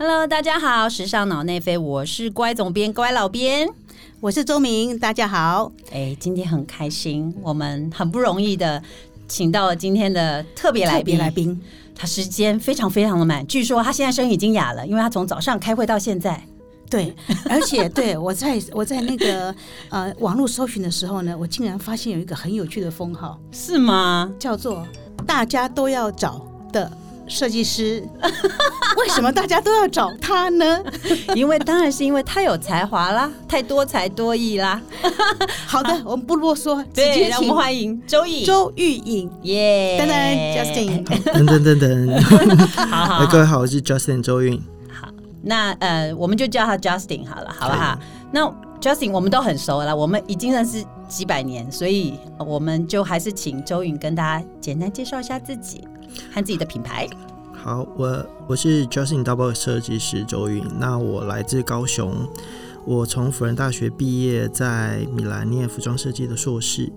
Hello，大家好，时尚脑内飞，我是乖总编、乖老编，我是周明，大家好。哎，今天很开心，我们很不容易的请到了今天的特别来宾。来宾，他时间非常非常的满，据说他现在声音已经哑了，因为他从早上开会到现在。对，而且对我在我在那个呃网络搜寻的时候呢，我竟然发现有一个很有趣的封号，是吗？叫做大家都要找的。设计师，为什么大家都要找他呢？因为当然是因为他有才华啦，太多才多艺啦。好的，我们不啰嗦，直接让我们欢迎周颖、周玉颖，耶！等等，Justin，等等等等，好好，各位好，我是 Justin 周韵。好，那呃，我们就叫他 Justin 好了，好不好？那 Justin 我们都很熟了，我们已经认识几百年，所以我们就还是请周颖跟大家简单介绍一下自己。和自己的品牌。好，我我是 Justin Double 设计师周云。那我来自高雄，我从辅仁大学毕业，在米兰念服装设计的硕士。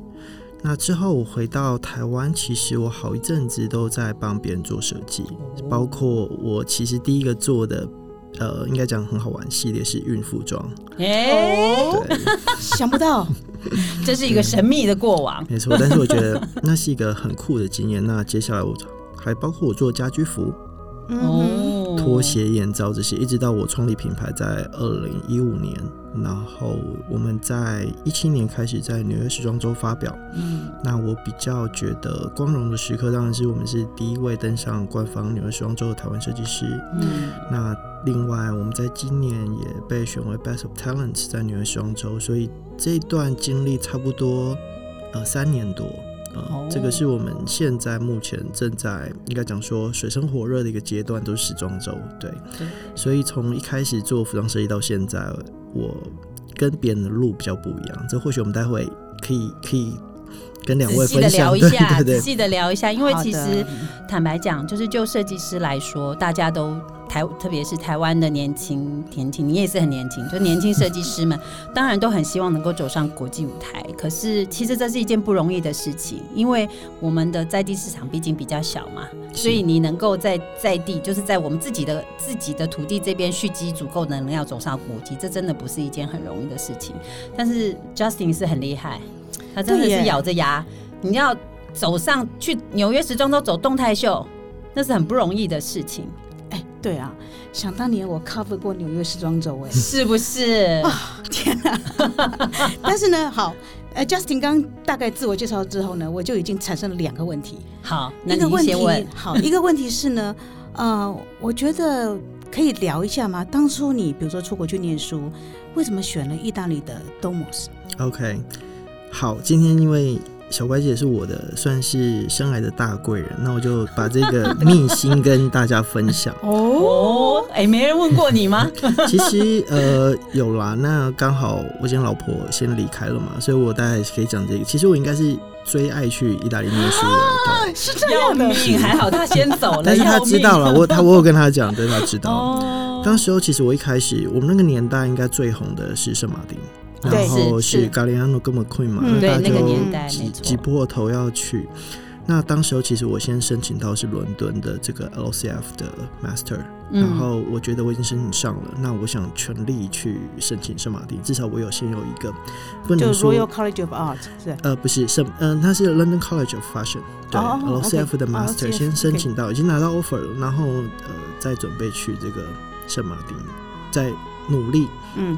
那之后我回到台湾，其实我好一阵子都在帮别人做设计，包括我其实第一个做的，呃，应该讲很好玩系列是孕妇装。哎，想不到，这是一个神秘的过往。没错，但是我觉得那是一个很酷的经验。那接下来我。还包括我做家居服、哦，拖鞋、眼罩这些，一直到我创立品牌在二零一五年，然后我们在一七年开始在纽约时装周发表。嗯，那我比较觉得光荣的时刻，当然是我们是第一位登上官方纽约时装周的台湾设计师。嗯，那另外我们在今年也被选为 Best of Talents 在纽约时装周，所以这段经历差不多呃三年多。呃，这个是我们现在目前正在应该讲说水深火热的一个阶段，都是时装周，对，所以从一开始做服装设计到现在，我跟别人的路比较不一样。这或许我们待会可以可以跟两位分享，对对对，仔细的聊一下，因为其实坦白讲，就是就设计师来说，大家都。台特别是台湾的年轻年轻，你也是很年轻，就年轻设计师们，当然都很希望能够走上国际舞台。可是其实这是一件不容易的事情，因为我们的在地市场毕竟比较小嘛，所以你能够在在地，就是在我们自己的自己的土地这边蓄积足够能量，要走上国际，这真的不是一件很容易的事情。但是 Justin 是很厉害，他真的是咬着牙，你要走上去纽约时装周走动态秀，那是很不容易的事情。对啊，想当年我 cover 过纽约时装周，哎，是不是？啊，天哪！但是呢，好，呃，Justin 刚大概自我介绍之后呢，我就已经产生了两个问题。好，一个问题，好，一个问题是呢，呃，我觉得可以聊一下吗？当初你比如说出国去念书，为什么选了意大利的 Domos？OK，好，今天因为。小乖姐是我的算是生来的大贵人，那我就把这个 秘辛跟大家分享。哦，哎，没人问过你吗？其实呃有啦，那刚好我今天老婆先离开了嘛，所以我大概可以讲这个。其实我应该是最爱去意大利念书的，是这样的。还好他先走了，但是他知道了，我他我有跟他讲，对他知道。当时候其实我一开始我们那个年代应该最红的是圣马丁。然后是咖喱安诺根本困嘛，对那个年代挤挤破头要去。那当时候其实我先申请到是伦敦的这个 LCF 的 Master，然后我觉得我已经申请上了，那我想全力去申请圣马丁，至少我有先有一个不能说 Royal College of Art 是。呃不是圣嗯它是 London College of Fashion 对 LCF 的 Master 先申请到已经拿到 offer 了，然后呃再准备去这个圣马丁，再努力。嗯。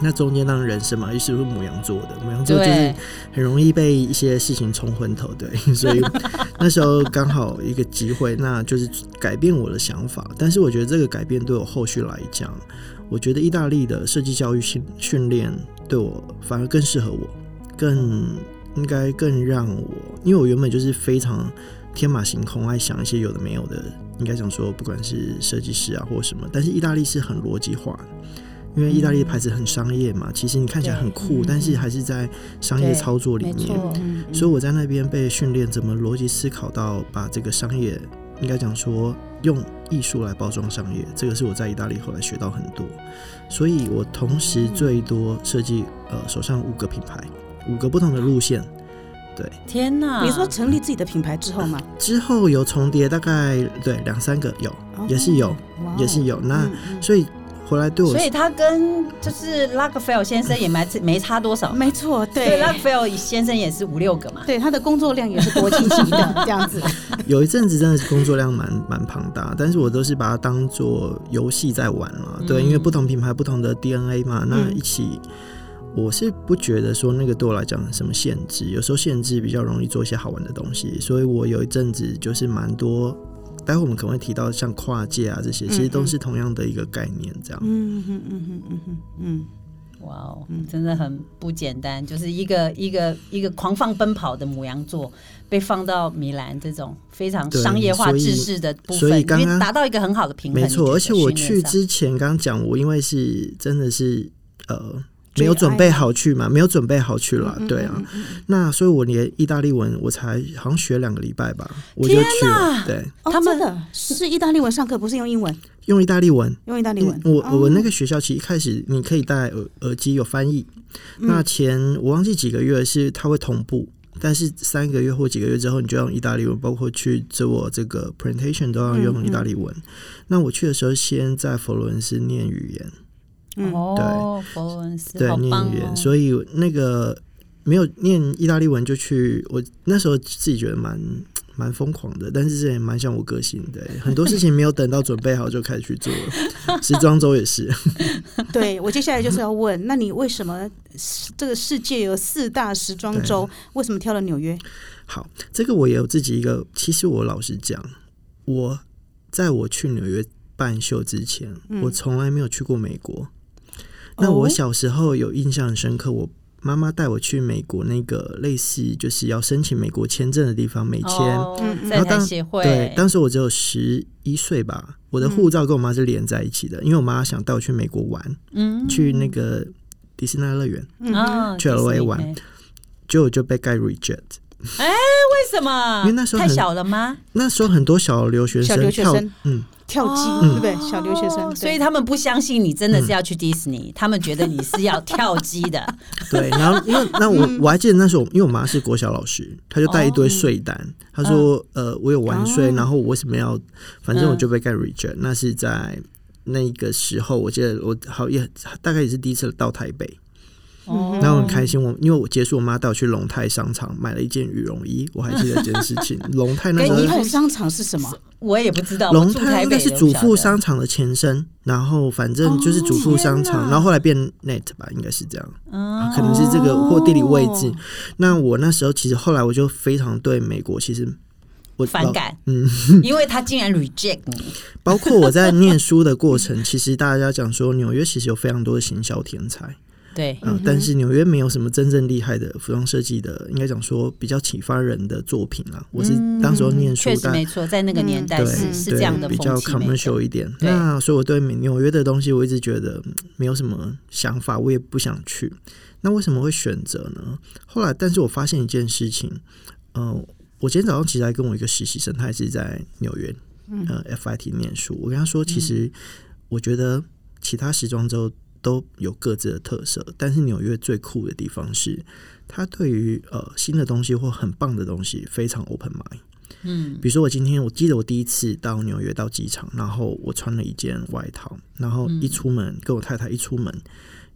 那中间当然人生嘛，又是母羊座的，母羊座就是很容易被一些事情冲昏头，对，所以那时候刚好一个机会，那就是改变我的想法。但是我觉得这个改变对我后续来讲，我觉得意大利的设计教育训训练对我反而更适合我，更应该更让我，因为我原本就是非常天马行空，爱想一些有的没有的，应该讲说不管是设计师啊或什么，但是意大利是很逻辑化。因为意大利的牌子很商业嘛，其实你看起来很酷，但是还是在商业操作里面。所以我在那边被训练怎么逻辑思考到把这个商业，应该讲说用艺术来包装商业，这个是我在意大利后来学到很多。所以我同时最多设计呃手上五个品牌，五个不同的路线。对，天哪！你说成立自己的品牌之后吗？之后有重叠，大概对两三个有，也是有，也是有。那所以。回来对我，所以他跟就是拉克菲尔先生也没没差多少，没错，对，拉克菲尔先生也是五六个嘛，对，他的工作量也是国际级的 这样子。有一阵子真的是工作量蛮蛮庞大，但是我都是把它当做游戏在玩了，对，因为不同品牌不同的 DNA 嘛，那一起，我是不觉得说那个对我来讲什么限制，有时候限制比较容易做一些好玩的东西，所以我有一阵子就是蛮多。待会我们可能会提到像跨界啊这些，其实都是同样的一个概念，这样。嗯嗯嗯嗯嗯嗯，哇哦，真的很不简单，就是一个一个一个狂放奔跑的母羊座，被放到米兰这种非常商业化、制式的部分，因为达到一个很好的平衡。没错，而且我去之前刚刚讲，我因为是真的是呃。没有准备好去嘛？没有准备好去了，对啊。那所以，我连意大利文我才好像学两个礼拜吧，我就去了。对，他们的是意大利文上课，不是用英文，用意大利文，用意大利文。我我那个学校其实一开始你可以戴耳耳机有翻译。那前我忘记几个月是它会同步，但是三个月或几个月之后，你就用意大利文，包括去做这个 presentation 都要用意大利文。那我去的时候，先在佛罗伦斯念语言。哦，佛文斯，对，念语言，所以那个没有念意大利文就去，我那时候自己觉得蛮蛮疯狂的，但是这也蛮像我个性的，很多事情没有等到准备好就开始去做了。时装周也是，对我接下来就是要问，那你为什么这个世界有四大时装周，为什么挑了纽约？好，这个我也有自己一个，其实我老实讲，我在我去纽约办秀之前，我从来没有去过美国。那我小时候有印象很深刻，我妈妈带我去美国那个类似就是要申请美国签证的地方，美签。然后当对，当时我只有十一岁吧，我的护照跟我妈是连在一起的，因为我妈想带我去美国玩，嗯，去那个迪士尼乐园，嗯，去 L A 玩，结果就被盖 reject。哎，为什么？因为那时候太小了吗？那时候很多小留学生跳，嗯。跳机，对不对？小留学生，所以他们不相信你真的是要去迪士尼，他们觉得你是要跳机的。对，然后因为那我我还记得那时候，因为我妈是国小老师，她就带一堆税单，她说：“呃，我有完税，然后我为什么要？反正我就被盖 reject。”那是在那个时候，我记得我好也大概也是第一次到台北。那我很开心，我因为我结束，我妈带我去龙泰商场买了一件羽绒衣，我还记得这件事情。龙泰那时候，龙泰商场是什么？我也不知道。龙泰应该是主妇商场的前身，然后反正就是主妇商场，然后后来变 Net 吧，应该是这样。可能是这个或地理位置。那我那时候其实后来我就非常对美国其实我反感，嗯，因为他竟然 reject 你。包括我在念书的过程，其实大家讲说纽约其实有非常多的行销天才。对，嗯，但是纽约没有什么真正厉害的服装设计的，应该讲说比较启发人的作品啊。我是当时候念书，确实没错，在那个年代是是这样的比较 commercial 一点。那所以我对纽约的东西，我一直觉得没有什么想法，我也不想去。那为什么会选择呢？后来，但是我发现一件事情，嗯，我今天早上其实还跟我一个实习生，他也是在纽约，呃，FIT 念书。我跟他说，其实我觉得其他时装周。都有各自的特色，但是纽约最酷的地方是，它对于呃新的东西或很棒的东西非常 open mind。嗯，比如说我今天我记得我第一次到纽约到机场，然后我穿了一件外套，然后一出门跟我太太一出门，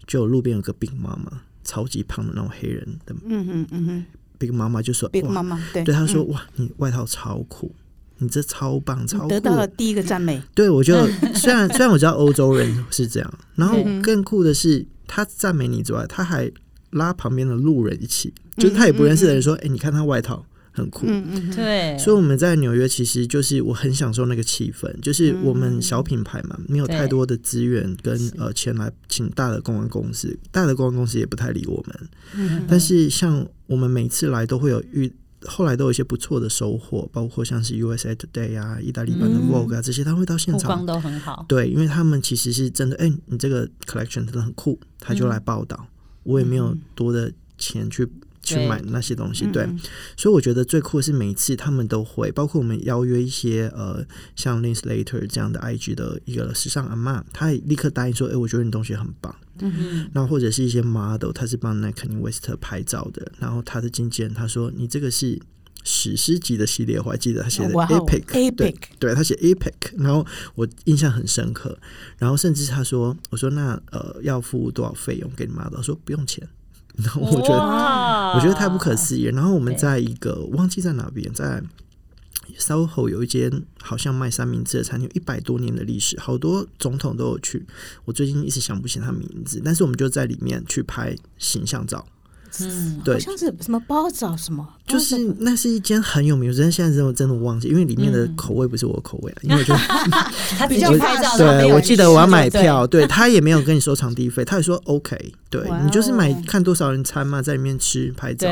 就路边有个 Big 妈妈，超级胖的那种黑人的，嗯嗯嗯哼，Big 妈妈就说，Big 妈妈对对他说哇，你外套超酷。你这超棒，超得到了第一个赞美。对，我就 虽然虽然我知道欧洲人是这样，然后更酷的是，他赞美你之外，他还拉旁边的路人一起，就是他也不认识的人说：“哎，你看他外套很酷。”嗯嗯，对。所以我们在纽约，其实就是我很享受那个气氛，就是我们小品牌嘛，没有太多的资源跟呃钱来请大的公关公司，大的公关公司也不太理我们。嗯，但是像我们每次来都会有遇。后来都有一些不错的收获，包括像是 USA Today 啊、意大利版的 Vogue 啊这些，他会到现场，都很好。对，因为他们其实是真的，哎，你这个 collection 真的很酷，他就来报道。我也没有多的钱去去买那些东西，对。所以我觉得最酷的是每一次他们都会，包括我们邀约一些呃，像 Linslater 这样的 IG 的一个时尚阿妈，他也立刻答应说，哎，我觉得你东西很棒。嗯嗯，那或者是一些 model，他是帮那 Kanye West 拍照的，然后他的经纪人他说你这个是。史诗级的系列，我还记得他写的 epic，对，对他写 epic，然后我印象很深刻。然后甚至他说，我说那呃要付多少费用给你妈的？说不用钱。然 后我觉得我觉得太不可思议。然后我们在一个忘记在哪边，在 SOHO 有一间好像卖三明治的餐厅，一百多年的历史，好多总统都有去。我最近一直想不起他名字，但是我们就在里面去拍形象照。嗯，对，好像是什么包子啊什么，就是那是一间很有名，我真的现在真的真的忘记，因为里面的口味不是我口味啊，因为就他 比较拍照，对我记得我要买票，对他也没有跟你收场地费，他也说 OK，对你就是买看多少人餐嘛，在里面吃拍照。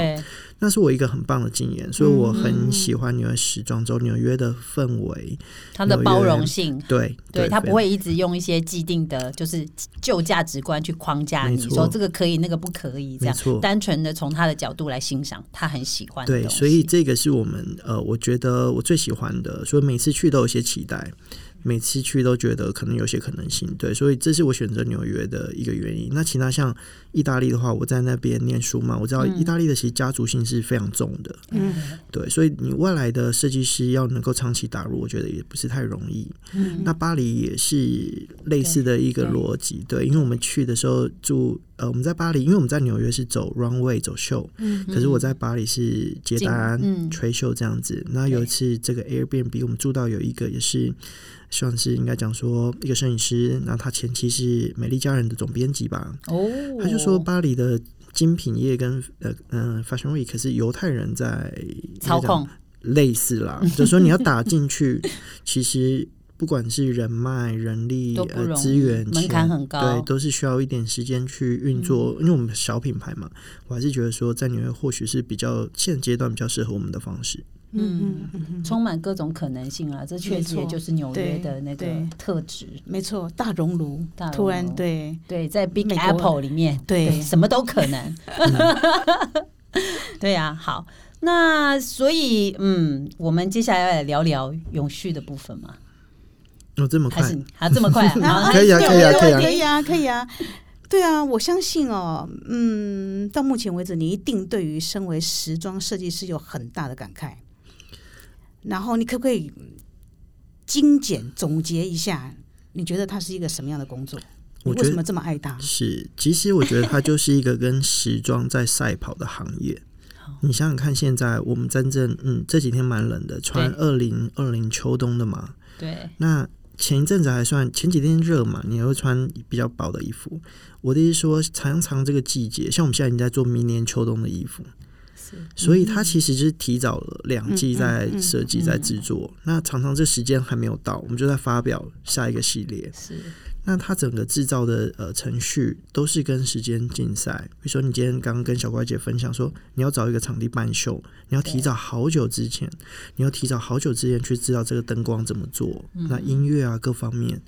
那是我一个很棒的经验，所以我很喜欢纽约时装周，纽约的氛围，它的包容性，对，对，他不会一直用一些既定的，就是旧价值观去框架你，说这个可以，那个不可以，这样，单纯的从他的角度来欣赏，他很喜欢。对，所以这个是我们呃，我觉得我最喜欢的，所以每次去都有些期待。每次去都觉得可能有些可能性，对，所以这是我选择纽约的一个原因。那其他像意大利的话，我在那边念书嘛，我知道意大利的其实家族性是非常重的，嗯，对，所以你外来的设计师要能够长期打入，我觉得也不是太容易。嗯，那巴黎也是类似的一个逻辑，对，因为我们去的时候住，呃，我们在巴黎，因为我们在纽约是走 runway 走秀，嗯，可是我在巴黎是接单吹秀这样子。那有一次这个 Airbnb 我们住到有一个也是。算是应该讲说一个摄影师，那他前期是美丽佳人的总编辑吧。哦，他就说巴黎的精品业跟呃嗯 Fashion Week 是犹太人在操控，类似啦。就说你要打进去，其实不管是人脉、人力、呃资源，门槛很高，对，都是需要一点时间去运作。因为我们小品牌嘛，我还是觉得说在纽约或许是比较现阶段比较适合我们的方式。嗯嗯，充满各种可能性啊！这确实也就是纽约的那个特质。没错，大熔炉，大突然对对，在 Big Apple 里面，对什么都可能。对呀，好，那所以嗯，我们接下来要来聊聊永续的部分嘛？哦，这么快？还这么快？可以啊，可以啊，可以啊，可以啊，可以啊。对啊，我相信哦，嗯，到目前为止，你一定对于身为时装设计师有很大的感慨。然后你可不可以精简总结一下？你觉得它是一个什么样的工作？你为什么这么爱它？是，其实我觉得它就是一个跟时装在赛跑的行业。你想想看，现在我们真正嗯这几天蛮冷的，穿二零二零秋冬的嘛。对。那前一阵子还算前几天热嘛，你会穿比较薄的衣服。我的意思说，常常这个季节，像我们现在已经在做明年秋冬的衣服。所以它其实就是提早了两季在设计在制作，那常常这时间还没有到，我们就在发表下一个系列。是，那它整个制造的呃程序都是跟时间竞赛。比如说你今天刚刚跟小乖姐分享说，你要找一个场地办秀，你要提早好久之前，你要提早好久之前去知道这个灯光怎么做，那音乐啊各方面。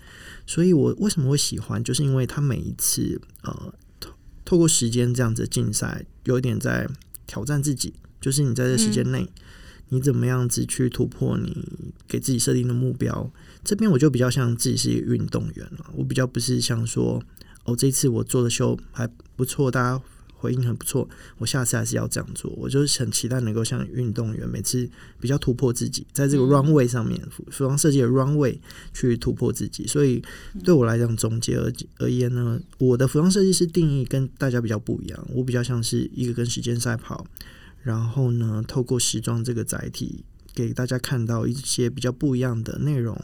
所以我为什么会喜欢，就是因为它每一次呃透透过时间这样子竞赛，有一点在。挑战自己，就是你在这时间内，你怎么样子去突破你给自己设定的目标？这边我就比较像自己是一个运动员了，我比较不是像说，哦，这次我做的秀还不错，大家。回应很不错，我下次还是要这样做。我就是很期待能够像运动员，每次比较突破自己，在这个 runway 上面，服装设计的 runway 去突破自己。所以对我来讲，总结而而言呢，我的服装设计师定义跟大家比较不一样。我比较像是一个跟时间赛跑，然后呢，透过时装这个载体，给大家看到一些比较不一样的内容。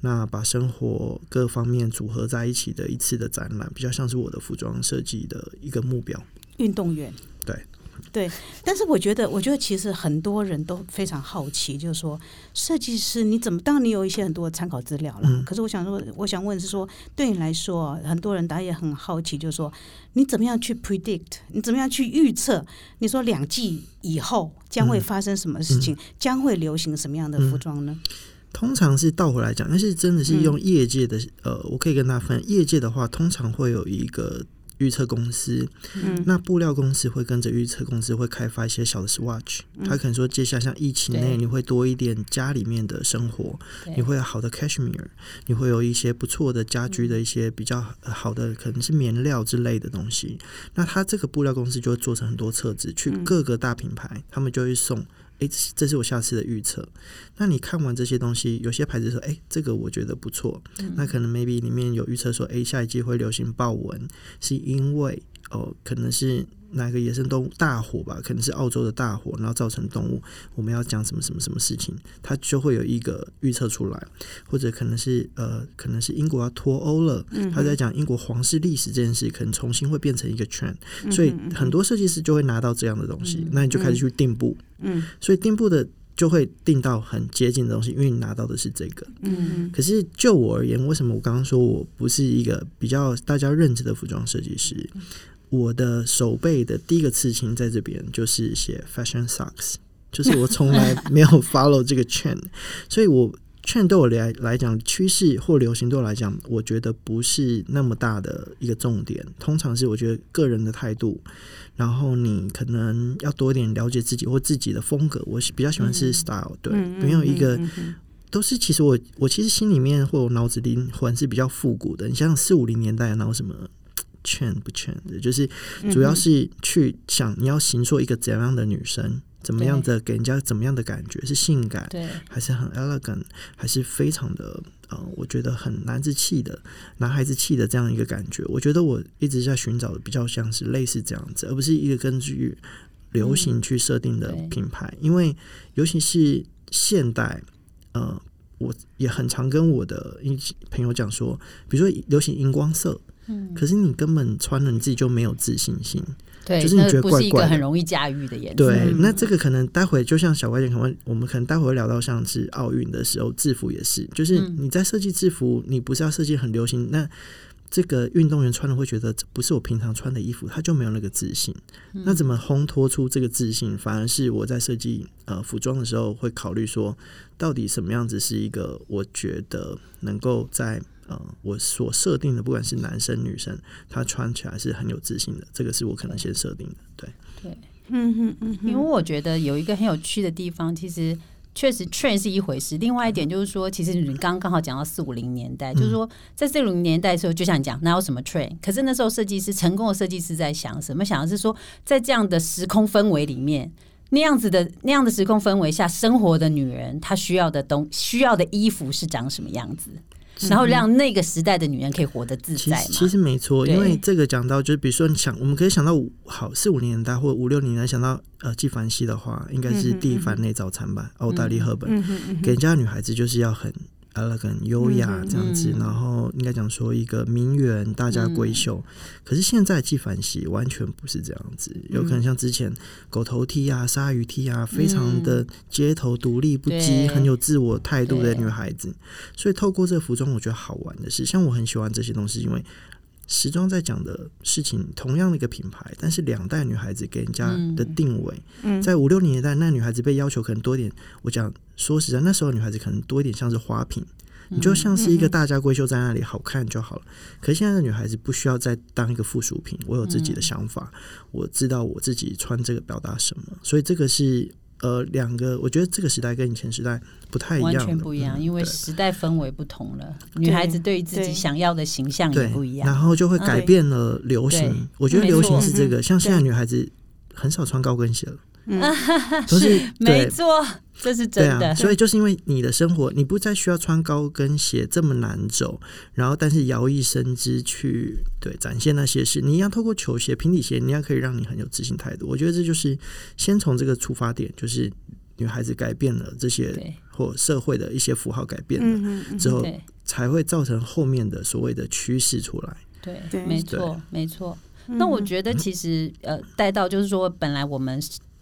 那把生活各方面组合在一起的一次的展览，比较像是我的服装设计的一个目标。运动员，对对，但是我觉得，我觉得其实很多人都非常好奇，就是说，设计师你怎么？当然你有一些很多参考资料了，可是我想说，我想问是说，对你来说，很多人大家也很好奇，就是说，你怎么样去 predict？你怎么样去预测？你说两季以后将会发生什么事情？将会流行什么样的服装呢？通常是倒回来讲，但是真的是用业界的，呃，我可以跟大家分享，业界的话，通常会有一个。预测公司，嗯，那布料公司会跟着预测公司会开发一些小的 swatch，他可能说接下来像疫情内你会多一点家里面的生活，你会有好的 cashmere，你会有一些不错的家居的一些比较好的可能是棉料之类的东西，那他这个布料公司就会做成很多册子去各个大品牌，他们就会送。哎，这是我下次的预测。那你看完这些东西，有些牌子说，哎，这个我觉得不错。那可能 maybe 里面有预测说，哎，下一季会流行豹纹，是因为哦，可能是。哪个野生动物大火吧？可能是澳洲的大火，然后造成动物。我们要讲什么什么什么事情，它就会有一个预测出来，或者可能是呃，可能是英国要脱欧了，他在讲英国皇室历史这件事，可能重新会变成一个圈，所以很多设计师就会拿到这样的东西，那你就开始去定步，嗯，所以定步的就会定到很接近的东西，因为你拿到的是这个，嗯，可是就我而言，为什么我刚刚说我不是一个比较大家认知的服装设计师？我的手背的第一个刺青在这边，就是写 fashion socks，就是我从来没有 follow 这个圈，所以我圈对我来来讲，趋势或流行对我来讲，我觉得不是那么大的一个重点。通常是我觉得个人的态度，然后你可能要多一点了解自己或自己的风格。我比较喜欢是 style，对，没有一个都是。其实我我其实心里面或脑子里魂是比较复古的。你想想四五零年代然后什么。劝不劝的，就是主要是去想你要形塑一个怎样的女生，怎么样的给人家怎么样的感觉，是性感，对，还是很 elegant，还是非常的呃，我觉得很男子气的男孩子气的这样一个感觉。我觉得我一直在寻找的比较像是类似这样子，而不是一个根据流行去设定的品牌。因为尤其是现代，呃，我也很常跟我的一朋友讲说，比如说流行荧光色。可是你根本穿了你自己就没有自信心，对，就是你觉得怪怪，很容易驾驭的颜色。对，那这个可能待会就像小怪点，可能我们可能待会聊到像是奥运的时候制服也是，就是你在设计制服，你不是要设计很流行，那这个运动员穿了会觉得这不是我平常穿的衣服，他就没有那个自信。那怎么烘托出这个自信？反而是我在设计呃服装的时候会考虑说，到底什么样子是一个我觉得能够在。呃，我所设定的，不管是男生女生，他穿起来是很有自信的，这个是我可能先设定的。对，对，嗯嗯嗯，因为我觉得有一个很有趣的地方，其实确实 trend 是一回事，另外一点就是说，其实你刚刚好讲到四五零年代，就是说在四五零年代的时候，就像你讲，哪有什么 trend？可是那时候设计师成功的设计师在想什么？想的是说，在这样的时空氛围里面，那样子的那样的时空氛围下生活的女人，她需要的东需要的衣服是长什么样子？然后让那个时代的女人可以活得自在嘛？其实没错，因为这个讲到，就是比如说，你想，我们可以想到好四五年代或五六年代想到呃纪梵希的话，应该是蒂凡内早餐吧，澳大利赫本，给人家女孩子就是要很。很优雅这样子，然后应该讲说一个名媛大家闺秀，可是现在纪梵希完全不是这样子，有可能像之前狗头剃啊、鲨鱼剃啊，非常的街头独立不羁、很有自我态度的女孩子。所以透过这个服装，我觉得好玩的是，像我很喜欢这些东西，因为。时装在讲的事情，同样的一个品牌，但是两代女孩子给人家的定位，在五六年代，那女孩子被要求可能多一点。我讲说实在，那时候女孩子可能多一点像是花瓶，你就像是一个大家闺秀在那里好看就好了。可是现在的女孩子不需要再当一个附属品，我有自己的想法，我知道我自己穿这个表达什么，所以这个是。呃，两个，我觉得这个时代跟以前时代不太一样，完全不一样，因为时代氛围不同了。女孩子对于自己想要的形象也不一样，然后就会改变了流行。我觉得流行是这个，像现在女孩子很少穿高跟鞋了。是没错，这是真的。所以就是因为你的生活，你不再需要穿高跟鞋这么难走，然后但是摇曳身姿去对展现那些事，你一样透过球鞋、平底鞋，你要可以让你很有自信态度。我觉得这就是先从这个出发点，就是女孩子改变了这些或社会的一些符号改变了之后，才会造成后面的所谓的趋势出来。对，没错，没错。那我觉得其实呃，带到就是说，本来我们。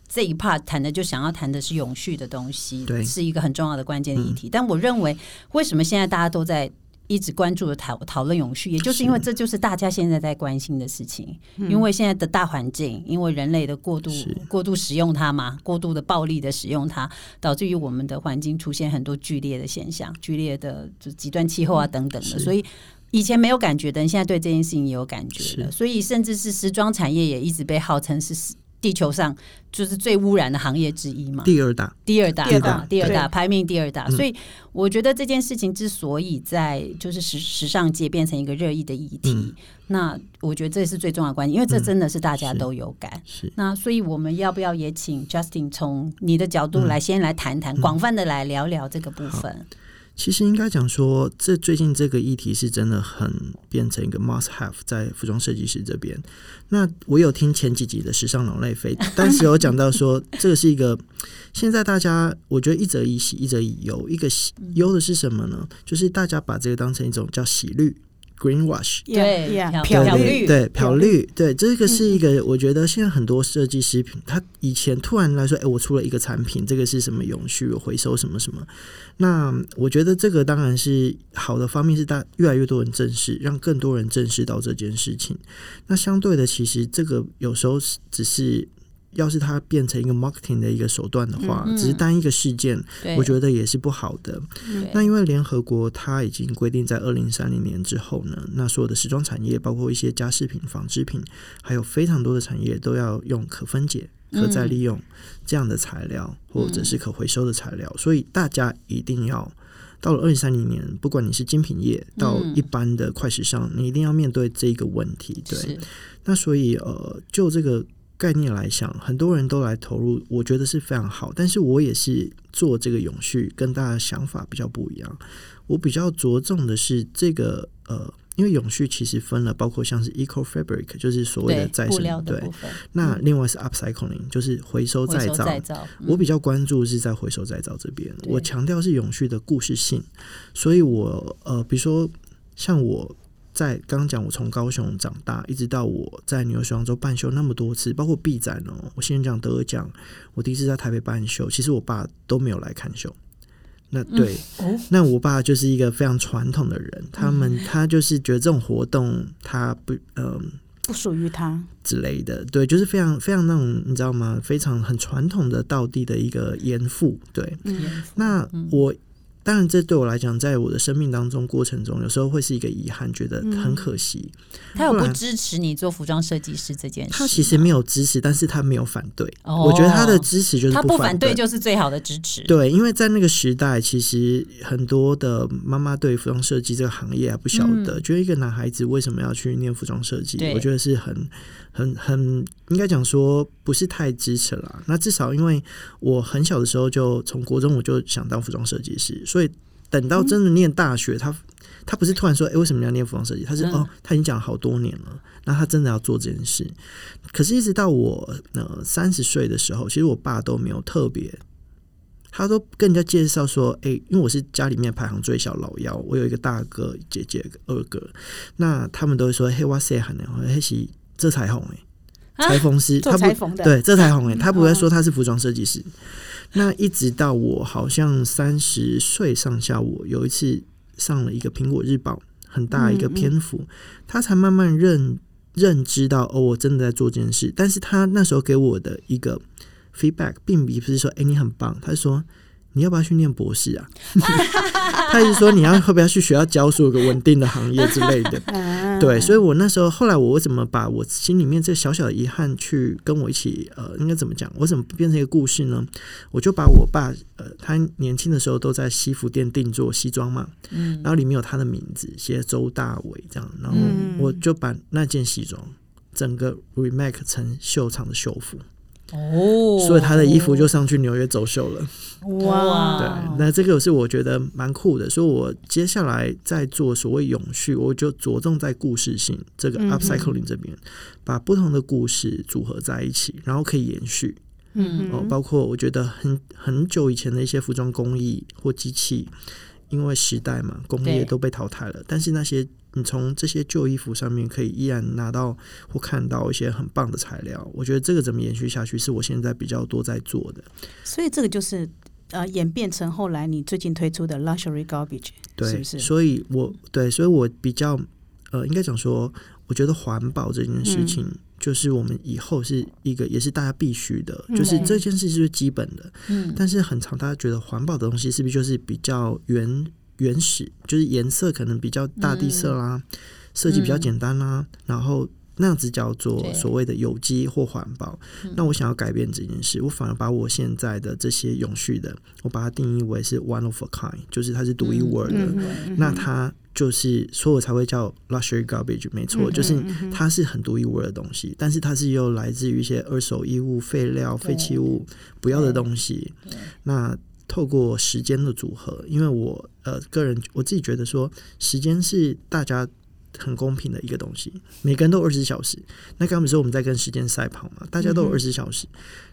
这一 part 谈的就想要谈的是永续的东西，是一个很重要的关键的议题。但我认为，为什么现在大家都在一直关注的讨讨论永续，也就是因为这就是大家现在在关心的事情。因为现在的大环境，因为人类的过度过度使用它嘛，过度的暴力的使用它，导致于我们的环境出现很多剧烈的现象，剧烈的就极端气候啊等等的，所以。以前没有感觉的人，现在对这件事情也有感觉了。所以，甚至是时装产业也一直被号称是。地球上就是最污染的行业之一嘛，第二大，第二大，第二大，第二大，排名第二大。所以我觉得这件事情之所以在就是时时尚界变成一个热议的议题，那我觉得这是最重要的关键，因为这真的是大家都有感。是那所以我们要不要也请 Justin 从你的角度来先来谈谈，广泛的来聊聊这个部分。其实应该讲说，这最近这个议题是真的很变成一个 must have 在服装设计师这边。那我有听前几集的时尚脑内飞，但是有讲到说，这个是一个现在大家我觉得一则以喜，一则以忧。一个喜忧的是什么呢？就是大家把这个当成一种叫喜绿。Greenwash，对，漂绿，对，漂绿，对，这个是一个，我觉得现在很多设计师品，他以前突然来说，哎，我出了一个产品，这个是什么永续回收什么什么，那我觉得这个当然是好的方面，是大越来越多人正视，让更多人正视到这件事情。那相对的，其实这个有时候只是。要是它变成一个 marketing 的一个手段的话，只是单一个事件，我觉得也是不好的。那因为联合国它已经规定，在二零三零年之后呢，那所有的时装产业，包括一些家饰品、纺织品，还有非常多的产业，都要用可分解、可再利用这样的材料，或者是可回收的材料。所以大家一定要到了二零三零年，不管你是精品业到一般的快时尚，你一定要面对这个问题。对，那所以呃，就这个。概念来想，很多人都来投入，我觉得是非常好。但是我也是做这个永续，跟大家想法比较不一样。我比较着重的是这个呃，因为永续其实分了，包括像是 eco fabric，就是所谓的再生对。那另外是 upcycling，就是回收再造。我比较关注是在回收再造这边，我强调是永续的故事性。所以我呃，比如说像我。在刚刚讲，我从高雄长大，一直到我在纽约时装周办秀那么多次，包括 B 展哦，我先讲得奖，我第一次在台北办秀，其实我爸都没有来看秀。那对，那我爸就是一个非常传统的人，他们他就是觉得这种活动他不嗯不属于他。之类的，对，就是非常非常那种你知道吗？非常很传统的道地的一个严父，对，那我。当然，这对我来讲，在我的生命当中过程中，有时候会是一个遗憾，觉得很可惜。他有不支持你做服装设计师这件事？他其实没有支持，但是他没有反对。我觉得他的支持就是他不反对就是最好的支持。对，因为在那个时代，其实很多的妈妈对服装设计这个行业还不晓得，觉得一个男孩子为什么要去念服装设计？我觉得是很。很很应该讲说不是太支持了。那至少因为我很小的时候就从国中我就想当服装设计师，所以等到真的念大学，他他不是突然说，哎，为什么要念服装设计？他是哦，他已经讲好多年了。那他真的要做这件事，可是，一直到我呃三十岁的时候，其实我爸都没有特别，他都跟人家介绍说，哎，因为我是家里面排行最小老幺，我有一个大哥、姐姐、二哥，那他们都会说，嘿，哇塞，很难，嘿是。这彩虹哎，裁缝师，他不对，这彩虹哎，他不会说他是服装设计师。那一直到我好像三十岁上下，我有一次上了一个苹果日报很大一个篇幅，他才慢慢认认知到哦，我真的在做这件事。但是他那时候给我的一个 feedback，并不是说哎你很棒，他说你要不要去念博士啊？他一直说你要会不要去学校教书，有个稳定的行业之类的。对，所以我那时候后来我为什么把我心里面这小小的遗憾去跟我一起呃，应该怎么讲？我怎么变成一个故事呢？我就把我爸呃，他年轻的时候都在西服店定做西装嘛，嗯，然后里面有他的名字，写周大伟这样，然后我就把那件西装整个 remake 成秀场的秀服。哦，所以他的衣服就上去纽约走秀了。哇，对，那这个是我觉得蛮酷的。所以我接下来在做所谓永续，我就着重在故事性这个 upcycling 这边，把不同的故事组合在一起，然后可以延续。嗯，哦，包括我觉得很很久以前的一些服装工艺或机器，因为时代嘛，工业都被淘汰了，但是那些。你从这些旧衣服上面可以依然拿到或看到一些很棒的材料，我觉得这个怎么延续下去，是我现在比较多在做的。所以这个就是呃演变成后来你最近推出的 luxury garbage，对，是不是？所以我对，所以我比较呃，应该讲说，我觉得环保这件事情，就是我们以后是一个也是大家必须的，就是这件事就是基本的。嗯，但是很长，大家觉得环保的东西是不是就是比较原？原始，就是颜色可能比较大地色啦，设计比较简单啦，然后。那样子叫做所谓的有机或环保。那我想要改变这件事，我反而把我现在的这些永续的，我把它定义为是 one of a kind，就是它是独一无二的。那它就是，所以我才会叫 luxury garbage，没错，就是它是很独一无二的东西。但是它是又来自于一些二手衣物、废料、废弃物不要的东西。那透过时间的组合，因为我呃个人我自己觉得说，时间是大家。很公平的一个东西，每个人都有二十小时。那刚不是我们在跟时间赛跑嘛？大家都有二十小时。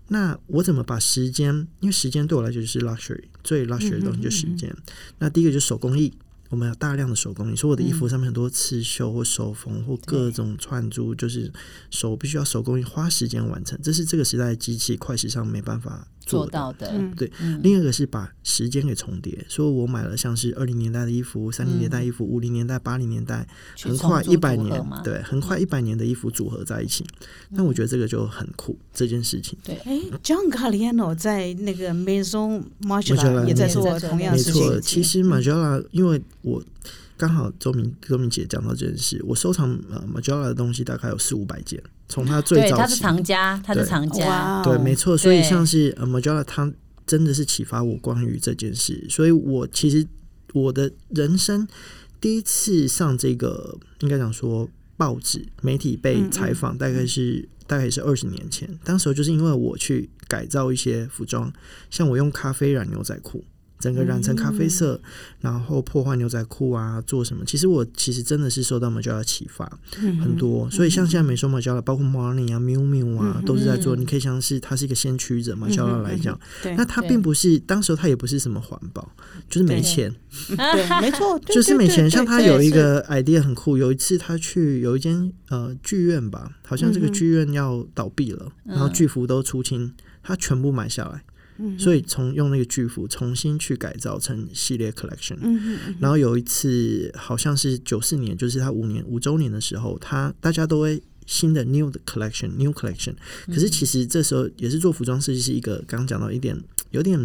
那我怎么把时间？因为时间对我来说就是 luxury，最 luxury 的东西就是时间。那第一个就是手工艺，我们有大量的手工艺。说我的衣服上面很多刺绣或手缝或各种串珠，就是手必须要手工艺，花时间完成。这是这个时代的机器快时尚没办法。做到的，对。另一个是把时间给重叠，所以我买了像是二零年代的衣服、三零年代衣服、五零年代、八零年代，很快一百年，对，很快一百年的衣服组合在一起。那我觉得这个就很酷，这件事情。对，哎，John Galliano 在那个 Maison Margiela 也在做同样事情。没错，其实 Margiela，因为我刚好周明周明姐讲到这件事，我收藏呃 Margiela 的东西大概有四五百件。从他最早，他是藏家，他是藏家，对，没错。所以像是呃 m a j o l a 他真的是启发我关于这件事。所以我其实我的人生第一次上这个，应该讲说报纸媒体被采访，大概是大概是二十年前。当时就是因为我去改造一些服装，像我用咖啡染牛仔裤。整个染成咖啡色，然后破坏牛仔裤啊，做什么？其实我其实真的是受到 a j 的启发很多，所以像现在美说 m a j 包括 Marni 啊、Miu Miu 啊，都是在做。你可以像是他是一个先驱者嘛 j 来讲，那他并不是当时他也不是什么环保，就是没钱。对，没错，就是没钱。像他有一个 idea 很酷，有一次他去有一间呃剧院吧，好像这个剧院要倒闭了，然后剧服都出清，他全部买下来。所以从用那个巨幅重新去改造成系列 collection，然后有一次好像是九四年，就是他五年五周年的时候，他大家都会新的 new 的 collection new collection，可是其实这时候也是做服装设计是一个刚刚讲到一点有点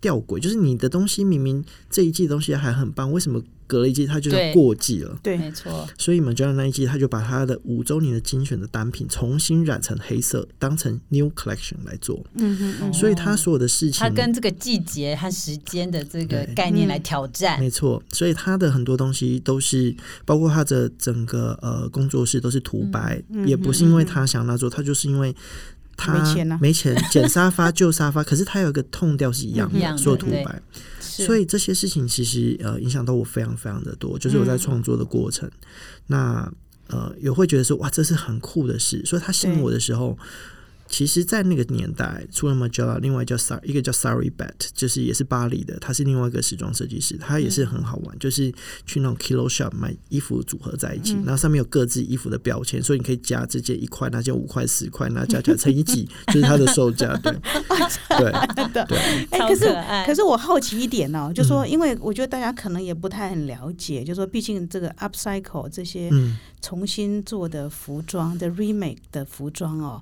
吊诡，就是你的东西明明这一季东西还很棒，为什么？隔了一季，它就是过季了。对，没错。所以 m a j o r a 那一季，他就把他的五周年的精选的单品重新染成黑色，当成 New Collection 来做。嗯嗯嗯。所以他所有的事情，他跟这个季节和时间的这个概念来挑战。没错。所以他的很多东西都是，包括他的整个呃工作室都是涂白，也不是因为他想那做，他就是因为他没钱没钱捡沙发旧沙发，可是他有一个痛调是一样的，所有涂白。所以这些事情其实呃影响到我非常非常的多，就是我在创作的过程，那呃也会觉得说哇这是很酷的事，所以他吸引我的时候。其实，在那个年代，除了 Magella，另外叫 Sar，一个叫 Sari Bet，就是也是巴黎的，他是另外一个时装设计师，他也是很好玩，就是去那种 Kilo Shop 买衣服组合在一起，然后上面有各自衣服的标签，所以你可以加这件一块，那件五块、十块，那加加乘以几，就是它的售价。对，对，对。哎，可是可是我好奇一点哦，就说，因为我觉得大家可能也不太很了解，就说，毕竟这个 Upcycle 这些重新做的服装的 Remake 的服装哦。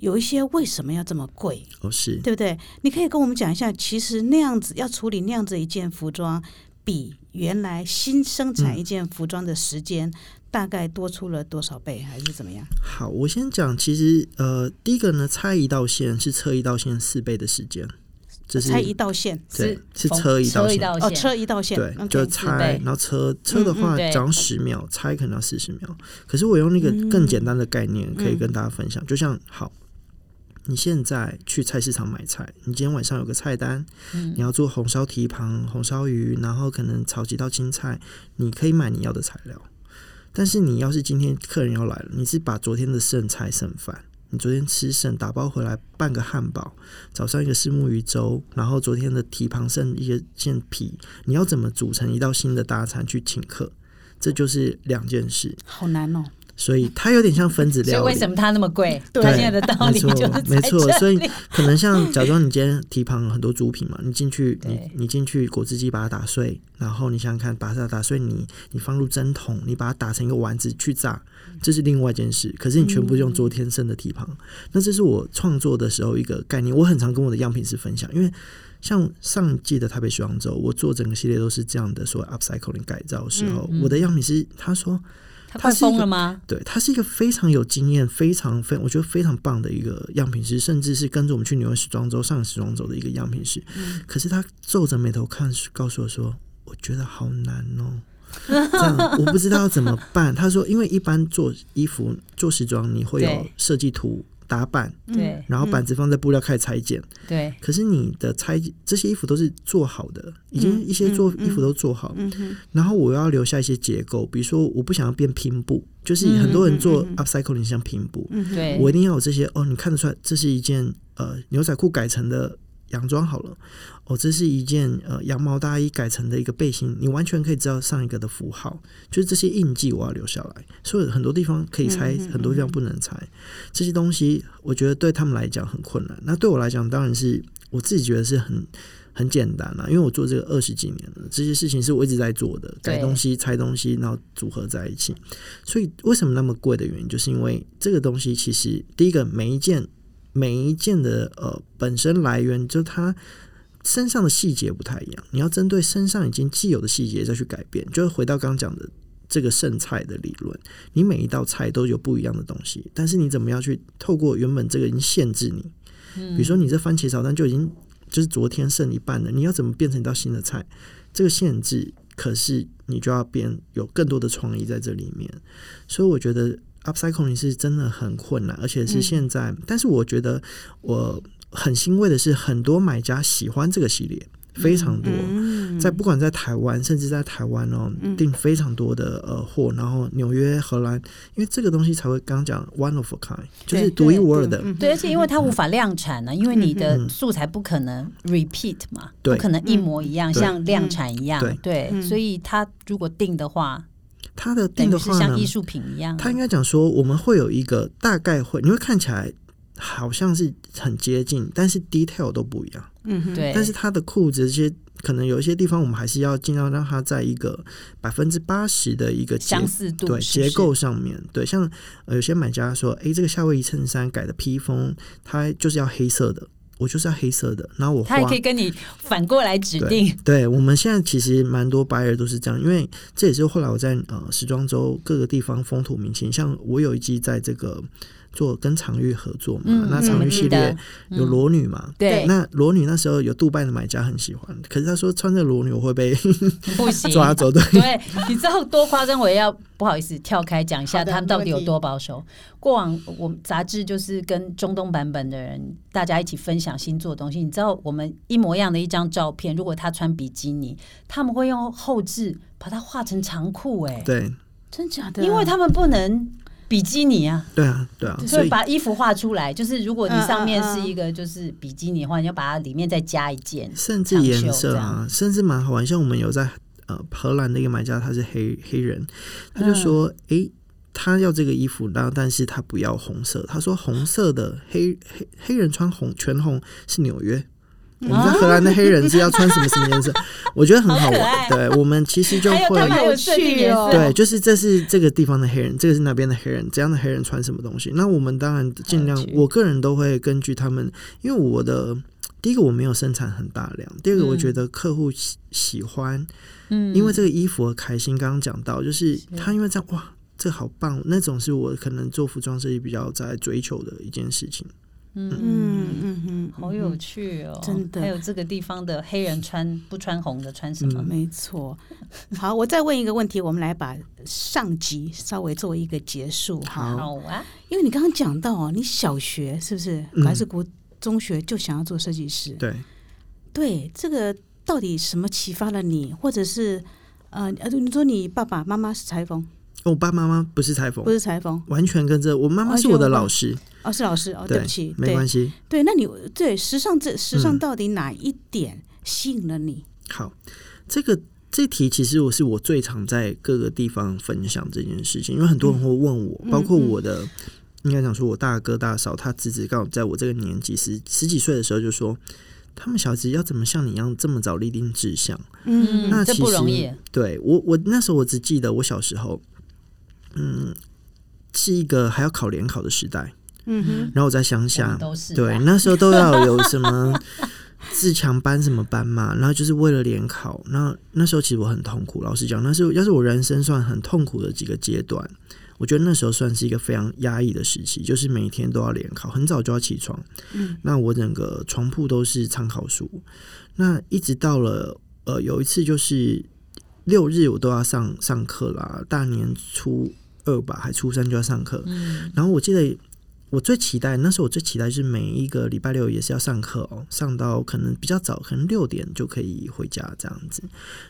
有一些为什么要这么贵？哦，是对不对？你可以跟我们讲一下，其实那样子要处理那样子一件服装，比原来新生产一件服装的时间大概多出了多少倍，还是怎么样？好，我先讲，其实呃，第一个呢，拆一道线是车一道线四倍的时间，这是拆一道线，对，是车一道线哦，车一道线，对，就拆，然后车车的话讲十秒，拆可能要四十秒。可是我用那个更简单的概念，可以跟大家分享，就像好。你现在去菜市场买菜，你今天晚上有个菜单，你要做红烧蹄膀、红烧鱼，然后可能炒几道青菜，你可以买你要的材料。但是你要是今天客人要来了，你是把昨天的剩菜剩饭，你昨天吃剩打包回来半个汉堡，早上一个石木鱼粥，然后昨天的蹄膀剩一个件皮，你要怎么组成一道新的大餐去请客？这就是两件事，好难哦。所以它有点像分子料理。为什么它那么贵？对，现在的道理就是没错。所以可能像假装你今天提旁很多猪品嘛，你进去，你你进去果汁机把它打碎，然后你想想看，把它打碎，你你放入针筒，你把它打成一个丸子去炸，这是另外一件事。可是你全部用昨天剩的提旁，那这是我创作的时候一个概念。我很常跟我的样品师分享，因为像上季的台北时装周，我做整个系列都是这样的，说 upcycling 改造的时候，我的样品师他说。他快疯了吗？对他是一个非常有经验、非常非我觉得非常棒的一个样品师，甚至是跟着我们去纽约时装周、上时装周的一个样品师。可是他皱着眉头看，告诉我说：“我觉得好难哦，这样我不知道怎么办。”他说：“因为一般做衣服、做时装，你会有设计图。”打板，对，然后板子放在布料开始裁剪，对。可是你的裁这些衣服都是做好的，已经一些做衣服都做好，然后我要留下一些结构，比如说我不想要变拼布，就是很多人做 upcycling 像拼布，对，我一定要有这些哦，你看得出来这是一件呃牛仔裤改成的。洋装好了，哦，这是一件呃羊毛大衣改成的一个背心，你完全可以知道上一个的符号，就是这些印记我要留下来。所以很多地方可以猜，很多地方不能猜。这些东西我觉得对他们来讲很困难，那对我来讲当然是我自己觉得是很很简单啦，因为我做这个二十几年了，这些事情是我一直在做的，改东西、拆东西，然后组合在一起。所以为什么那么贵的原因，就是因为这个东西其实第一个每一件。每一件的呃本身来源，就它身上的细节不太一样。你要针对身上已经既有的细节再去改变，就是回到刚刚讲的这个剩菜的理论。你每一道菜都有不一样的东西，但是你怎么样去透过原本这个已经限制你？比如说你这番茄炒蛋就已经就是昨天剩一半了，你要怎么变成一道新的菜？这个限制，可是你就要变有更多的创意在这里面。所以我觉得。Upcycling 是真的很困难，而且是现在。但是我觉得我很欣慰的是，很多买家喜欢这个系列，非常多。在不管在台湾，甚至在台湾哦，订非常多的呃货。然后纽约、荷兰，因为这个东西才会刚刚讲 one of a kind，就是独一无二的。对，而且因为它无法量产呢，因为你的素材不可能 repeat 嘛，不可能一模一样，像量产一样。对，所以它如果定的话。它的定的话像艺术品一样。他应该讲说，我们会有一个大概会，你会看起来好像是很接近，但是 detail 都不一样。嗯，对。但是它的裤子这些，可能有一些地方，我们还是要尽量让它在一个百分之八十的一个相似度对结构上面。对，像有些买家说，哎，这个夏威夷衬衫改的披风，它就是要黑色的。我就是要黑色的，然后我他也可以跟你反过来指定。对，我们现在其实蛮多 buyer 都是这样，因为这也是后来我在呃时装周各个地方风土民情，像我有一季在这个。做跟常玉合作嘛，那常玉系列有裸女嘛？对，那裸女那时候有杜拜的买家很喜欢，可是他说穿着裸女我会被 不行抓走的。对，你知道多夸张？我也要不好意思跳开讲一下，他们到底有多保守。过往我们杂志就是跟中东版本的人大家一起分享新做的东西，你知道我们一模一样的一张照片，如果他穿比基尼，他们会用后置把它画成长裤，哎，对，真假的？因为他们不能。比基尼啊，对啊，对啊，所以把衣服画出来，就是如果你上面是一个就是比基尼的话，你要把它里面再加一件，甚至颜色啊，甚至蛮好玩。像我们有在呃荷兰的一个买家，他是黑黑人，他就说，哎，他要这个衣服，然后但是他不要红色，他说红色的黑黑黑人穿红全红是纽约。我们在荷兰的黑人是要穿什么什么颜色？我觉得很好玩。对，我们其实就会有趣哦。对，就是这是这个地方的黑人，这个是那边的黑人，这样的黑人穿什么东西？那我们当然尽量，我个人都会根据他们，因为我的第一个我没有生产很大量，第二个我觉得客户喜喜欢，嗯，因为这个衣服开心。刚刚讲到，就是他因为这样哇，这好棒，那种是我可能做服装设计比较在追求的一件事情。嗯嗯嗯嗯，好有趣哦！真的，还有这个地方的黑人穿不穿红的穿什么？没错。好，我再问一个问题，我们来把上集稍微做一个结束。好啊，因为你刚刚讲到哦，你小学是不是还是国中学就想要做设计师？对，对，这个到底什么启发了你？或者是呃，你说你爸爸妈妈是裁缝？我爸妈妈不是裁缝，不是裁缝，完全跟着我妈妈是我的老师。哦，是老师哦，对不起，没关系。对，那你对时尚这时尚到底哪一点吸引了你？好，这个这题其实我是我最常在各个地方分享这件事情，因为很多人会问我，包括我的应该讲说，我大哥大嫂他侄子刚好在我这个年纪十十几岁的时候就说，他们小孩子要怎么像你一样这么早立定志向？嗯，那这不容易。对我，我那时候我只记得我小时候，嗯，是一个还要考联考的时代。嗯哼，然后我在乡下，对，那时候都要有什么。自强班什么班嘛，然后就是为了联考。那那时候其实我很痛苦，老实讲，那是要是我人生算很痛苦的几个阶段。我觉得那时候算是一个非常压抑的时期，就是每天都要联考，很早就要起床。嗯，那我整个床铺都是参考书。那一直到了呃有一次就是六日我都要上上课啦，大年初二吧，还初三就要上课。嗯，然后我记得。我最期待那时候，我最期待是每一个礼拜六也是要上课哦，上到可能比较早，可能六点就可以回家这样子。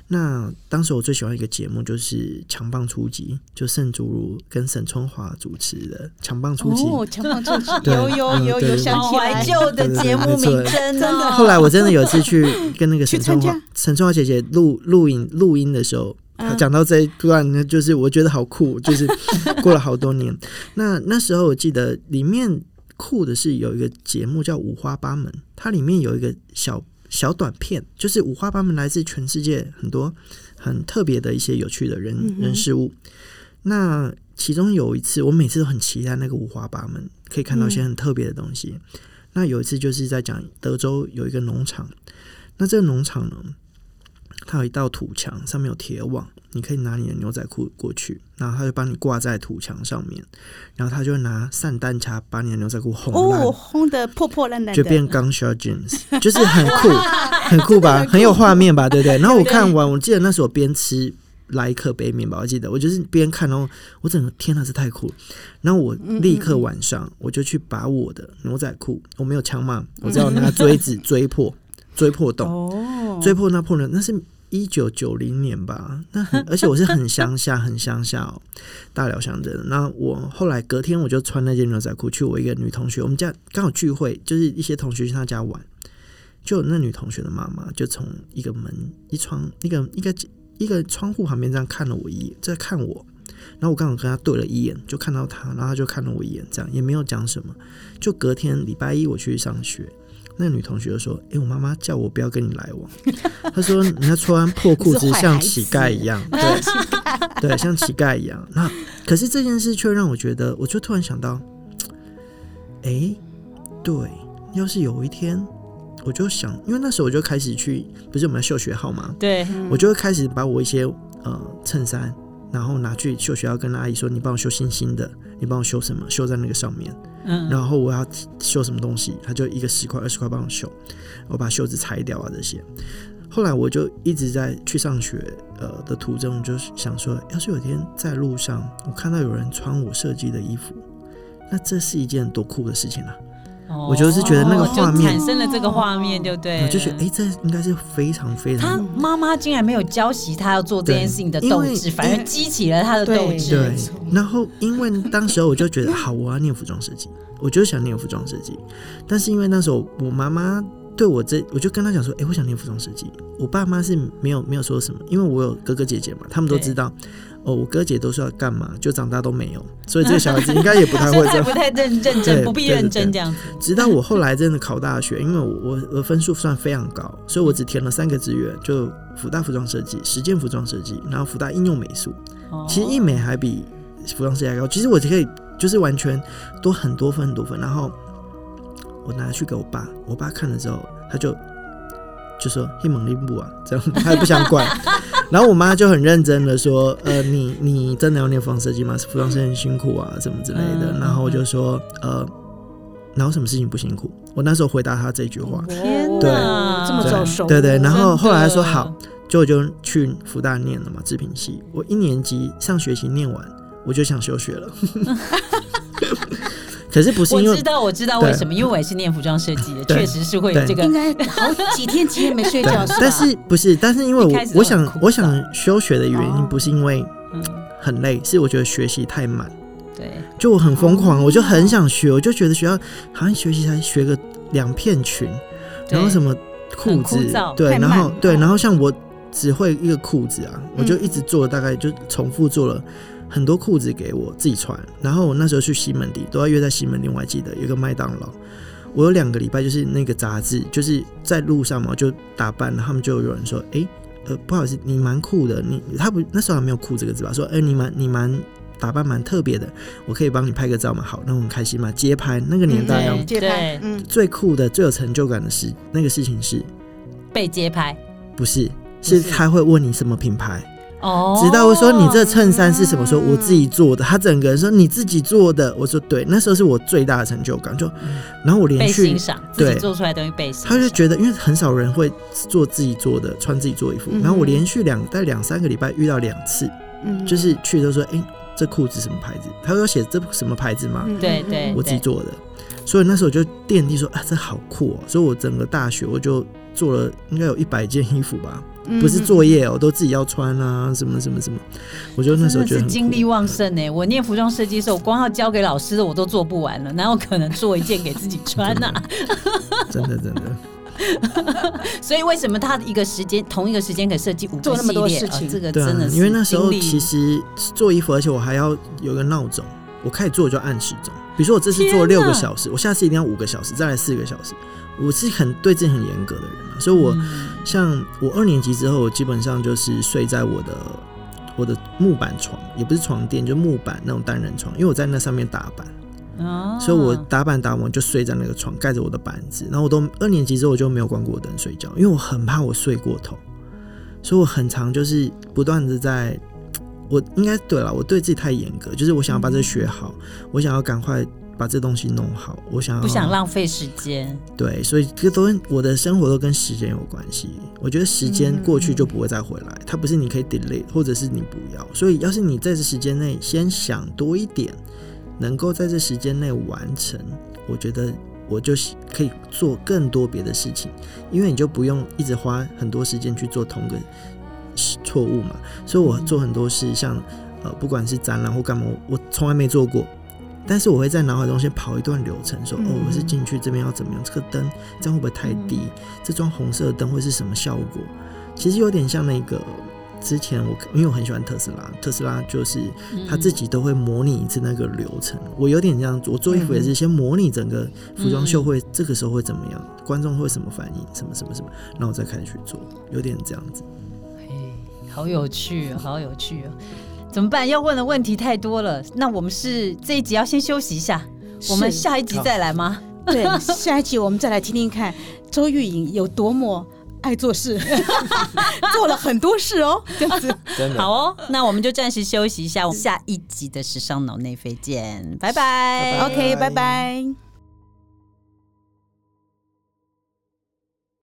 那当时我最喜欢一个节目就是《强棒出击》，就盛竹如跟沈春华主持的《强棒出击》。哦，强棒出击，有有有有想起怀旧的节目名称，真的。后来我真的有一次去跟那个沈春华、沈春华姐姐录录影录音的时候。他讲到这一段呢，就是我觉得好酷，就是过了好多年。那那时候我记得里面酷的是有一个节目叫五花八门，它里面有一个小小短片，就是五花八门来自全世界很多很特别的一些有趣的人人事物。那其中有一次，我每次都很期待那个五花八门，可以看到一些很特别的东西。那有一次就是在讲德州有一个农场，那这个农场呢？它有一道土墙，上面有铁网，你可以拿你的牛仔裤过去，然后他就帮你挂在土墙上面，然后他就拿散弹枪把你的牛仔裤轰烂，轰的破破烂烂，就变 gunshot jeans，就是很酷，很酷吧，很有画面吧，对不对？然后我看完，我记得那时候边吃莱克杯面包，我记得我就是边看，然后我整个天哪，这太酷了！然后我立刻晚上我就去把我的牛仔裤，我没有枪嘛，我只要 拿锥子锥破。追破洞，追破那破人，那是一九九零年吧？那 而且我是很乡下，很乡下哦，大寮乡镇。那我后来隔天我就穿那件牛仔裤去我一个女同学，我们家刚好聚会，就是一些同学去她家玩，就那女同学的妈妈就从一个门一窗一个一个一个窗户旁边这样看了我一眼，在看我，然后我刚好跟她对了一眼，就看到她，然后她就看了我一眼，这样也没有讲什么。就隔天礼拜一我去上学。那女同学就说：“哎，我妈妈叫我不要跟你来往。她说你要穿破裤子像乞丐一样，对，对，像乞丐一样。那可是这件事却让我觉得，我就突然想到，哎，对，要是有一天，我就想，因为那时候我就开始去，不是我们要秀学号吗？对，我就会开始把我一些呃衬衫，然后拿去秀学校，跟阿姨说，你帮我绣星星的，你帮我绣什么，绣在那个上面。”然后我要绣什么东西，他就一个十块二十块帮我绣，我把袖子拆掉啊这些。后来我就一直在去上学呃的途中，就想说，要是有一天在路上我看到有人穿我设计的衣服，那这是一件多酷的事情啊！我就是觉得那个画面产生了这个画面，对不对？我就觉得，哎，这应该是非常非常。他妈妈竟然没有教习他要做这件事情的斗志，反而激起了他的斗志。对。然后，因为当时我就觉得，好，我要念服装设计，我就想念服装设计。但是因为那时候我妈妈对我这，我就跟他讲说，哎，我想念服装设计。我爸妈是没有没有说什么，因为我有哥哥姐姐嘛，他们都知道。哦，我哥姐都是要干嘛，就长大都没有，所以这个小孩子 应该也不太会这样，不太认认真，不必认真这样子。直到我后来真的考大学，因为我我我分数算非常高，所以我只填了三个志愿，就福大服装设计、实践服装设计，然后福大应用美术。其实艺美还比服装设计还高，其实我可以就是完全多很多分很多分。然后我拿去给我爸，我爸看了之后，他就就说：“黑猛力布啊，这样他也不想管。” 然后我妈就很认真的说：“呃，你你真的要念服装设计吗？服装设计很辛苦啊，什么之类的。”然后我就说：“呃，哪有什么事情不辛苦？”我那时候回答他这句话。天哪，这么早熟？对对。然后后来他说：“好，就我就去福大念了嘛，制品系。我一年级上学期念完，我就想休学了。”可是不是因为我知道我知道为什么，因为我也是念服装设计的，确实是会有这个，应该好几天几夜没睡觉。但是不是？但是因为我我想我想休学的原因不是因为很累，是我觉得学习太满。对，就我很疯狂，我就很想学，我就觉得学校好像学习才学个两片裙，然后什么裤子，对，然后对，然后像我只会一个裤子啊，我就一直做，大概就重复做了很多裤子给我自己穿。然后我那时候去西门町，都要约在西门町，我还记得有个麦当劳。我有两个礼拜，就是那个杂志，就是在路上嘛，就打扮，他们就有人说：“哎，呃，不好意思，你蛮酷的。”你他不那时候还没有“酷”这个字吧？说：“哎，你蛮你蛮打扮蛮特别的，我可以帮你拍个照吗？”好，那我很开心嘛。街拍那个年代要街拍，嗯，最酷的、最有成就感的事，那个事情是被街拍，不是，是他会问你什么品牌。哦，直到我说你这衬衫是什么？说我自己做的。他整个人说你自己做的。我说对，那时候是我最大的成就感。就，然后我连续对做出来东西被他就觉得，因为很少人会做自己做的，穿自己做衣服。然后我连续两在两三个礼拜遇到两次，就是去都说，哎，这裤子什么牌子？他说写这什么牌子吗？对对，我自己做的。所以那时候我就奠定说，啊，这好酷哦！所以我整个大学我就做了应该有一百件衣服吧。不是作业哦，都自己要穿啊，什么什么什么。我觉得那时候觉得精力旺盛呢。我念服装设计的时候，我光要交给老师的我都做不完了，哪有可能做一件给自己穿 呢？真的真的。所以为什么他一个时间同一个时间可以设计五做那么多事情？这个真的，因为那时候其实做衣服，而且我还要有个闹钟，我开始做就按时钟。比如说我这次做六个小时，我下次一定要五个小时，再来四个小时。我是很对自己很严格的人嘛，所以我像我二年级之后，我基本上就是睡在我的我的木板床，也不是床垫，就木板那种单人床，因为我在那上面打板，哦，所以我打板打完就睡在那个床，盖着我的板子，然后我都二年级之后我就没有关过灯睡觉，因为我很怕我睡过头，所以我很常就是不断的在，我应该对了，我对自己太严格，就是我想要把这学好，我想要赶快。把这东西弄好，我想要不想浪费时间？对，所以这都我的生活都跟时间有关系。我觉得时间过去就不会再回来，它不是你可以 delay，或者是你不要。所以，要是你在这时间内先想多一点，能够在这时间内完成，我觉得我就可以做更多别的事情，因为你就不用一直花很多时间去做同个错误嘛。所以我做很多事，像呃，不管是展览或干嘛，我从来没做过。但是我会在脑海中先跑一段流程，说哦，我是进去这边要怎么样？这个灯这样会不会太低？这装红色的灯会是什么效果？其实有点像那个之前我因为我很喜欢特斯拉，特斯拉就是他自己都会模拟一次那个流程。我有点这样，我做衣服也是先模拟整个服装秀会这个时候会怎么样，观众会什么反应，什么什么什么，然后我再开始去做，有点这样子。嘿，好有趣，好有趣哦。怎么办？要问的问题太多了。那我们是这一集要先休息一下，我们下一集再来吗？对，下一集我们再来听听看 周玉莹有多么爱做事，做了很多事哦。这样子，好哦。那我们就暂时休息一下，我们下一集的时尚脑内飞见，拜拜。OK，拜拜。